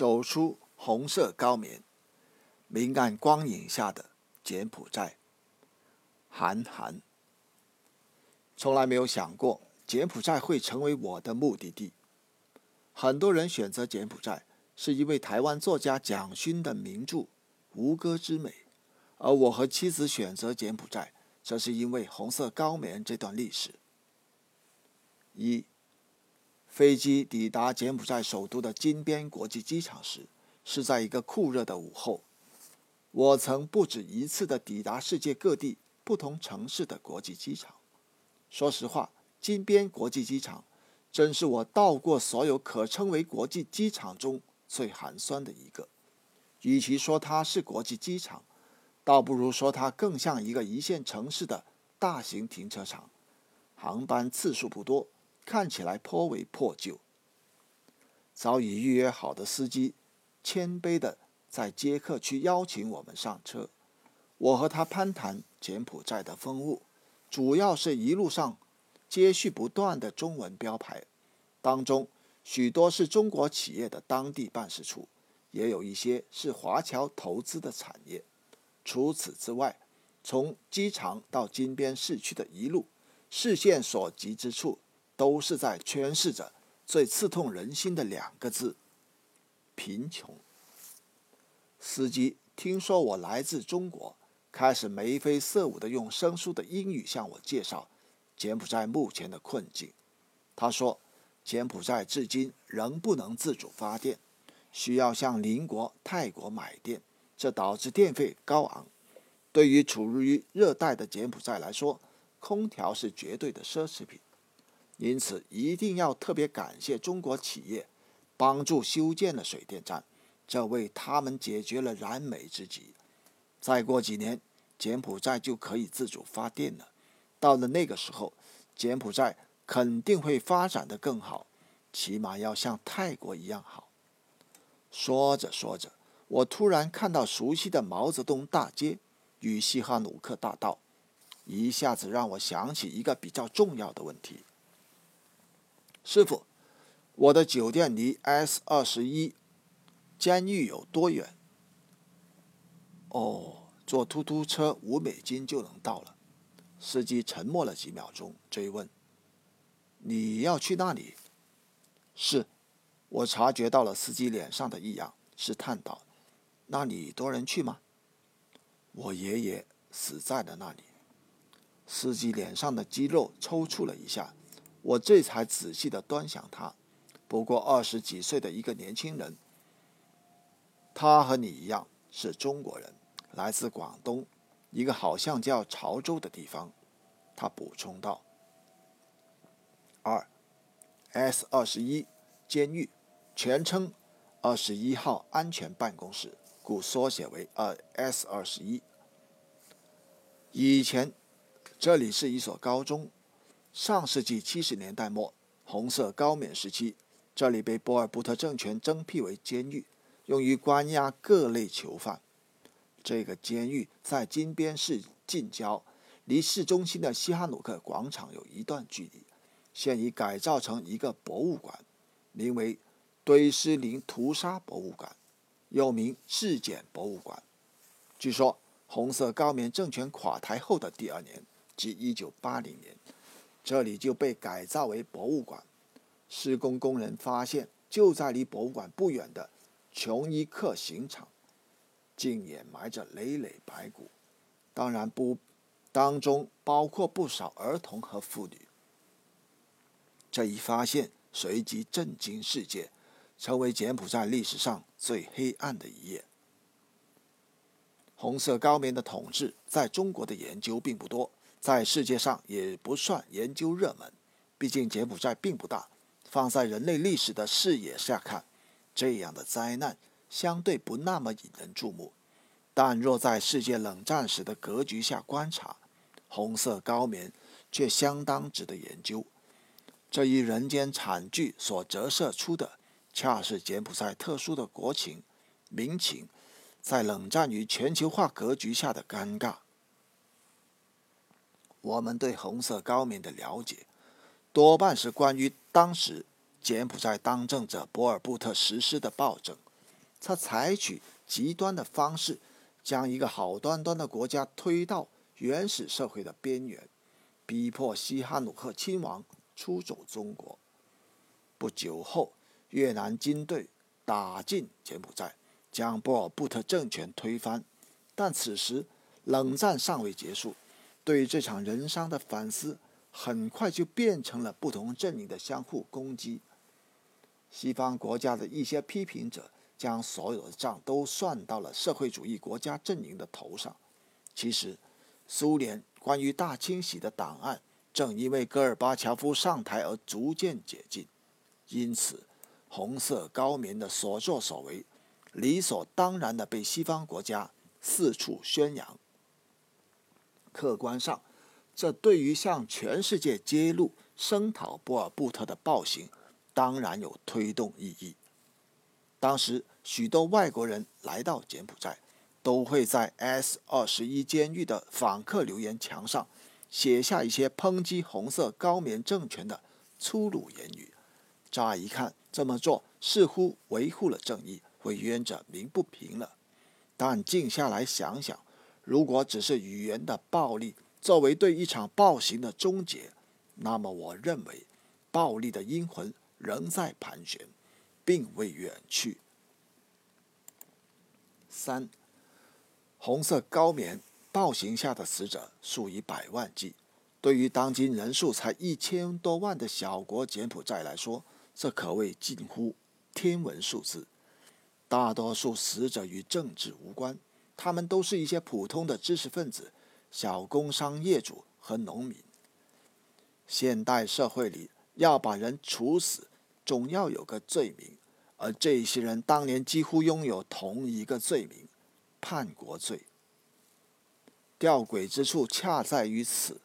走出红色高棉，明暗光影下的柬埔寨。韩寒从来没有想过柬埔寨会成为我的目的地。很多人选择柬埔寨，是因为台湾作家蒋勋的名著《吴哥之美》，而我和妻子选择柬埔寨，则是因为红色高棉这段历史。一飞机抵达柬埔寨首都的金边国际机场时，是在一个酷热的午后。我曾不止一次的抵达世界各地不同城市的国际机场。说实话，金边国际机场真是我到过所有可称为国际机场中最寒酸的一个。与其说它是国际机场，倒不如说它更像一个一线城市的大型停车场，航班次数不多。看起来颇为破旧。早已预约好的司机，谦卑的在接客区邀请我们上车。我和他攀谈柬埔寨的风物，主要是一路上接续不断的中文标牌，当中许多是中国企业的当地办事处，也有一些是华侨投资的产业。除此之外，从机场到金边市区的一路，视线所及之处。都是在诠释着最刺痛人心的两个字：贫穷。司机听说我来自中国，开始眉飞色舞的用生疏的英语向我介绍柬埔寨目前的困境。他说，柬埔寨至今仍不能自主发电，需要向邻国泰国买电，这导致电费高昂。对于处于热带的柬埔寨来说，空调是绝对的奢侈品。因此，一定要特别感谢中国企业帮助修建了水电站，这为他们解决了燃眉之急。再过几年，柬埔寨就可以自主发电了。到了那个时候，柬埔寨肯定会发展的更好，起码要像泰国一样好。说着说着，我突然看到熟悉的毛泽东大街与西哈努克大道，一下子让我想起一个比较重要的问题。师傅，我的酒店离 S 二十一监狱有多远？哦，坐突突车五美金就能到了。司机沉默了几秒钟，追问：“你要去那里？”是，我察觉到了司机脸上的异样，试探道：“那里多人去吗？”我爷爷死在了那里。司机脸上的肌肉抽搐了一下。我这才仔细的端详他，不过二十几岁的一个年轻人。他和你一样是中国人，来自广东，一个好像叫潮州的地方。他补充道。二，S 二十一监狱，全称二十一号安全办公室，故缩写为二 S 二十一。以前，这里是一所高中。上世纪七十年代末，红色高棉时期，这里被波尔布特政权征辟为监狱，用于关押各类囚犯。这个监狱在金边市近郊，离市中心的西哈努克广场有一段距离。现已改造成一个博物馆，名为“堆尸林屠杀博物馆”，又名“质检博物馆”。据说，红色高棉政权垮台后的第二年，即一九八零年。这里就被改造为博物馆。施工工人发现，就在离博物馆不远的琼伊克刑场，竟掩埋着累累白骨，当然不，当中包括不少儿童和妇女。这一发现随即震惊世界，成为柬埔寨历史上最黑暗的一页。红色高棉的统治在中国的研究并不多。在世界上也不算研究热门，毕竟柬埔寨并不大。放在人类历史的视野下看，这样的灾难相对不那么引人注目。但若在世界冷战时的格局下观察，红色高棉却相当值得研究。这一人间惨剧所折射出的，恰是柬埔寨特殊的国情、民情，在冷战与全球化格局下的尴尬。我们对红色高棉的了解，多半是关于当时柬埔寨当政者博尔布特实施的暴政，他采取极端的方式，将一个好端端的国家推到原始社会的边缘，逼迫西哈努克亲王出走中国。不久后，越南军队打进柬埔寨，将波尔布特政权推翻。但此时，冷战尚未结束，对这场人伤的反思，很快就变成了不同阵营的相互攻击。西方国家的一些批评者将所有的账都算到了社会主义国家阵营的头上。其实，苏联关于大清洗的档案正因为戈尔巴乔夫上台而逐渐解禁，因此，红色高棉的所作所为，理所当然的被西方国家四处宣扬。客观上，这对于向全世界揭露声讨波尔布特的暴行。当然有推动意义。当时许多外国人来到柬埔寨，都会在 S 二十一监狱的访客留言墙上写下一些抨击红色高棉政权的粗鲁言语。乍一看，这么做似乎维护了正义，为冤者鸣不平了。但静下来想想，如果只是语言的暴力作为对一场暴行的终结，那么我认为，暴力的阴魂。仍在盘旋，并未远去。三，红色高棉暴行下的死者数以百万计，对于当今人数才一千多万的小国柬埔寨来说，这可谓近乎天文数字。大多数死者与政治无关，他们都是一些普通的知识分子、小工商业主和农民。现代社会里要把人处死。总要有个罪名，而这些人当年几乎拥有同一个罪名——叛国罪。吊诡之处恰在于此：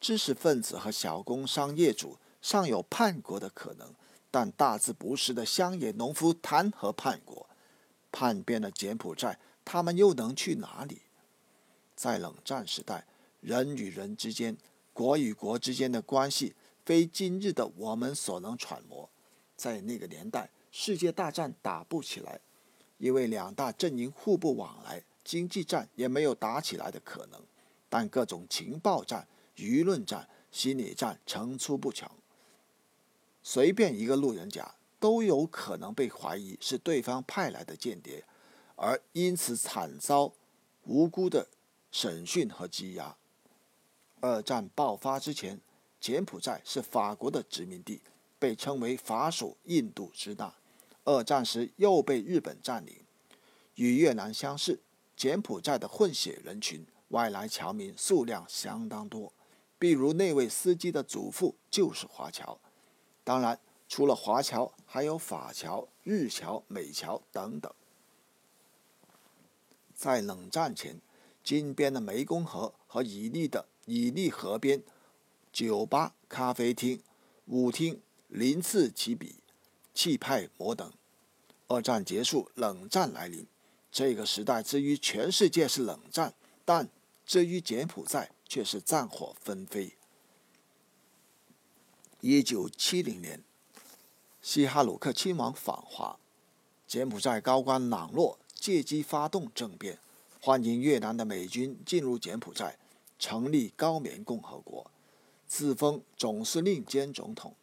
知识分子和小工商业主尚有叛国的可能，但大字不识的乡野农夫谈何叛国？叛变了柬埔寨，他们又能去哪里？在冷战时代，人与人之间、国与国之间的关系，非今日的我们所能揣摩。在那个年代，世界大战打不起来，因为两大阵营互不往来，经济战也没有打起来的可能。但各种情报战、舆论战、心理战层出不穷，随便一个路人甲都有可能被怀疑是对方派来的间谍，而因此惨遭无辜的审讯和羁押。二战爆发之前，柬埔寨是法国的殖民地。被称为法属印度支那，二战时又被日本占领。与越南相似，柬埔寨的混血人群外来侨民数量相当多。比如那位司机的祖父就是华侨。当然，除了华侨，还有法侨、日侨、美侨等等。在冷战前，金边的湄公河和以利的以利河边，酒吧、咖啡厅、舞厅。鳞次栉比，气派摩登。二战结束，冷战来临。这个时代之于全世界是冷战，但至于柬埔寨却是战火纷飞。一九七零年，西哈努克亲王访华，柬埔寨高官朗诺借机发动政变，欢迎越南的美军进入柬埔寨，成立高棉共和国，自封总司令兼总统。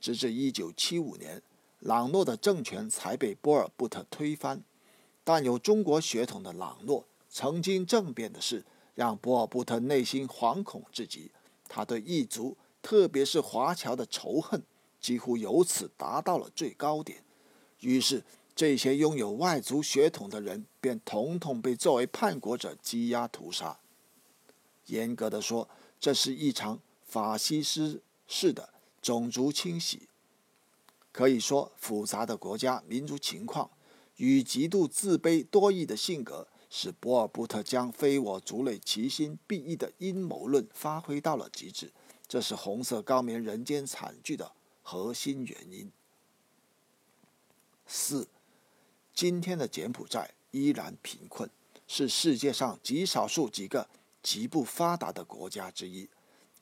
直至一九七五年，朗诺的政权才被波尔布特推翻。但有中国血统的朗诺曾经政变的事，让波尔布特内心惶恐至极。他对异族，特别是华侨的仇恨，几乎由此达到了最高点。于是，这些拥有外族血统的人便统统被作为叛国者羁押屠杀。严格的说，这是一场法西斯式的。种族清洗，可以说复杂的国家民族情况与极度自卑多疑的性格，使博尔布特将非我族类，其心必异的阴谋论发挥到了极致。这是红色高棉人间惨剧的核心原因。四，今天的柬埔寨依然贫困，是世界上极少数几个极不发达的国家之一。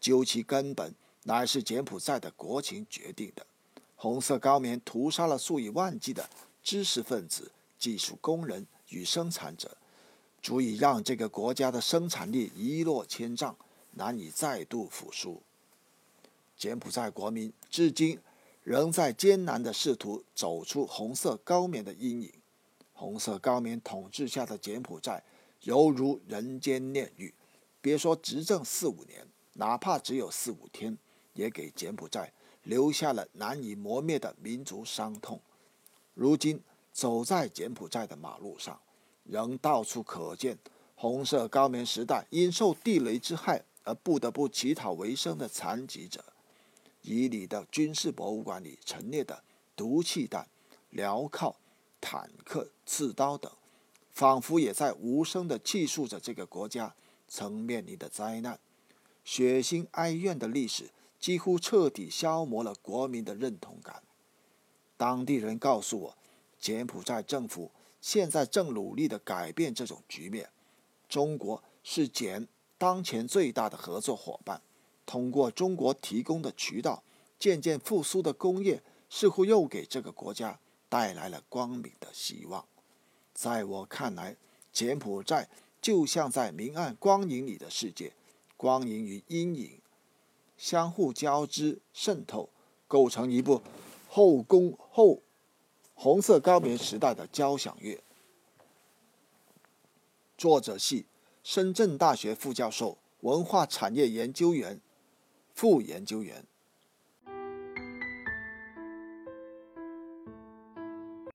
究其根本。乃是柬埔寨的国情决定的。红色高棉屠杀了数以万计的知识分子、技术工人与生产者，足以让这个国家的生产力一落千丈，难以再度复苏。柬埔寨国民至今仍在艰难地试图走出红色高棉的阴影。红色高棉统治下的柬埔寨犹如人间炼狱，别说执政四五年，哪怕只有四五天，也给柬埔寨留下了难以磨灭的民族伤痛。如今走在柬埔寨的马路上，仍到处可见红色高棉时代因受地雷之害而不得不乞讨为生的残疾者。伊犁的军事博物馆里陈列的毒气弹、镣铐。坦克、刺刀等，仿佛也在无声地记述着这个国家曾面临的灾难。血腥哀怨的历史几乎彻底消磨了国民的认同感。当地人告诉我，柬埔寨政府现在正努力地改变这种局面。中国是柬当前最大的合作伙伴。通过中国提供的渠道，渐渐复苏的工业似乎又给这个国家。带来了光明的希望。在我看来，柬埔寨就像在明暗光影里的世界，光影与阴影相互交织渗透，构成一部后宫后红色高棉时代的交响乐。作者系深圳大学副教授、文化产业研究员、副研究员。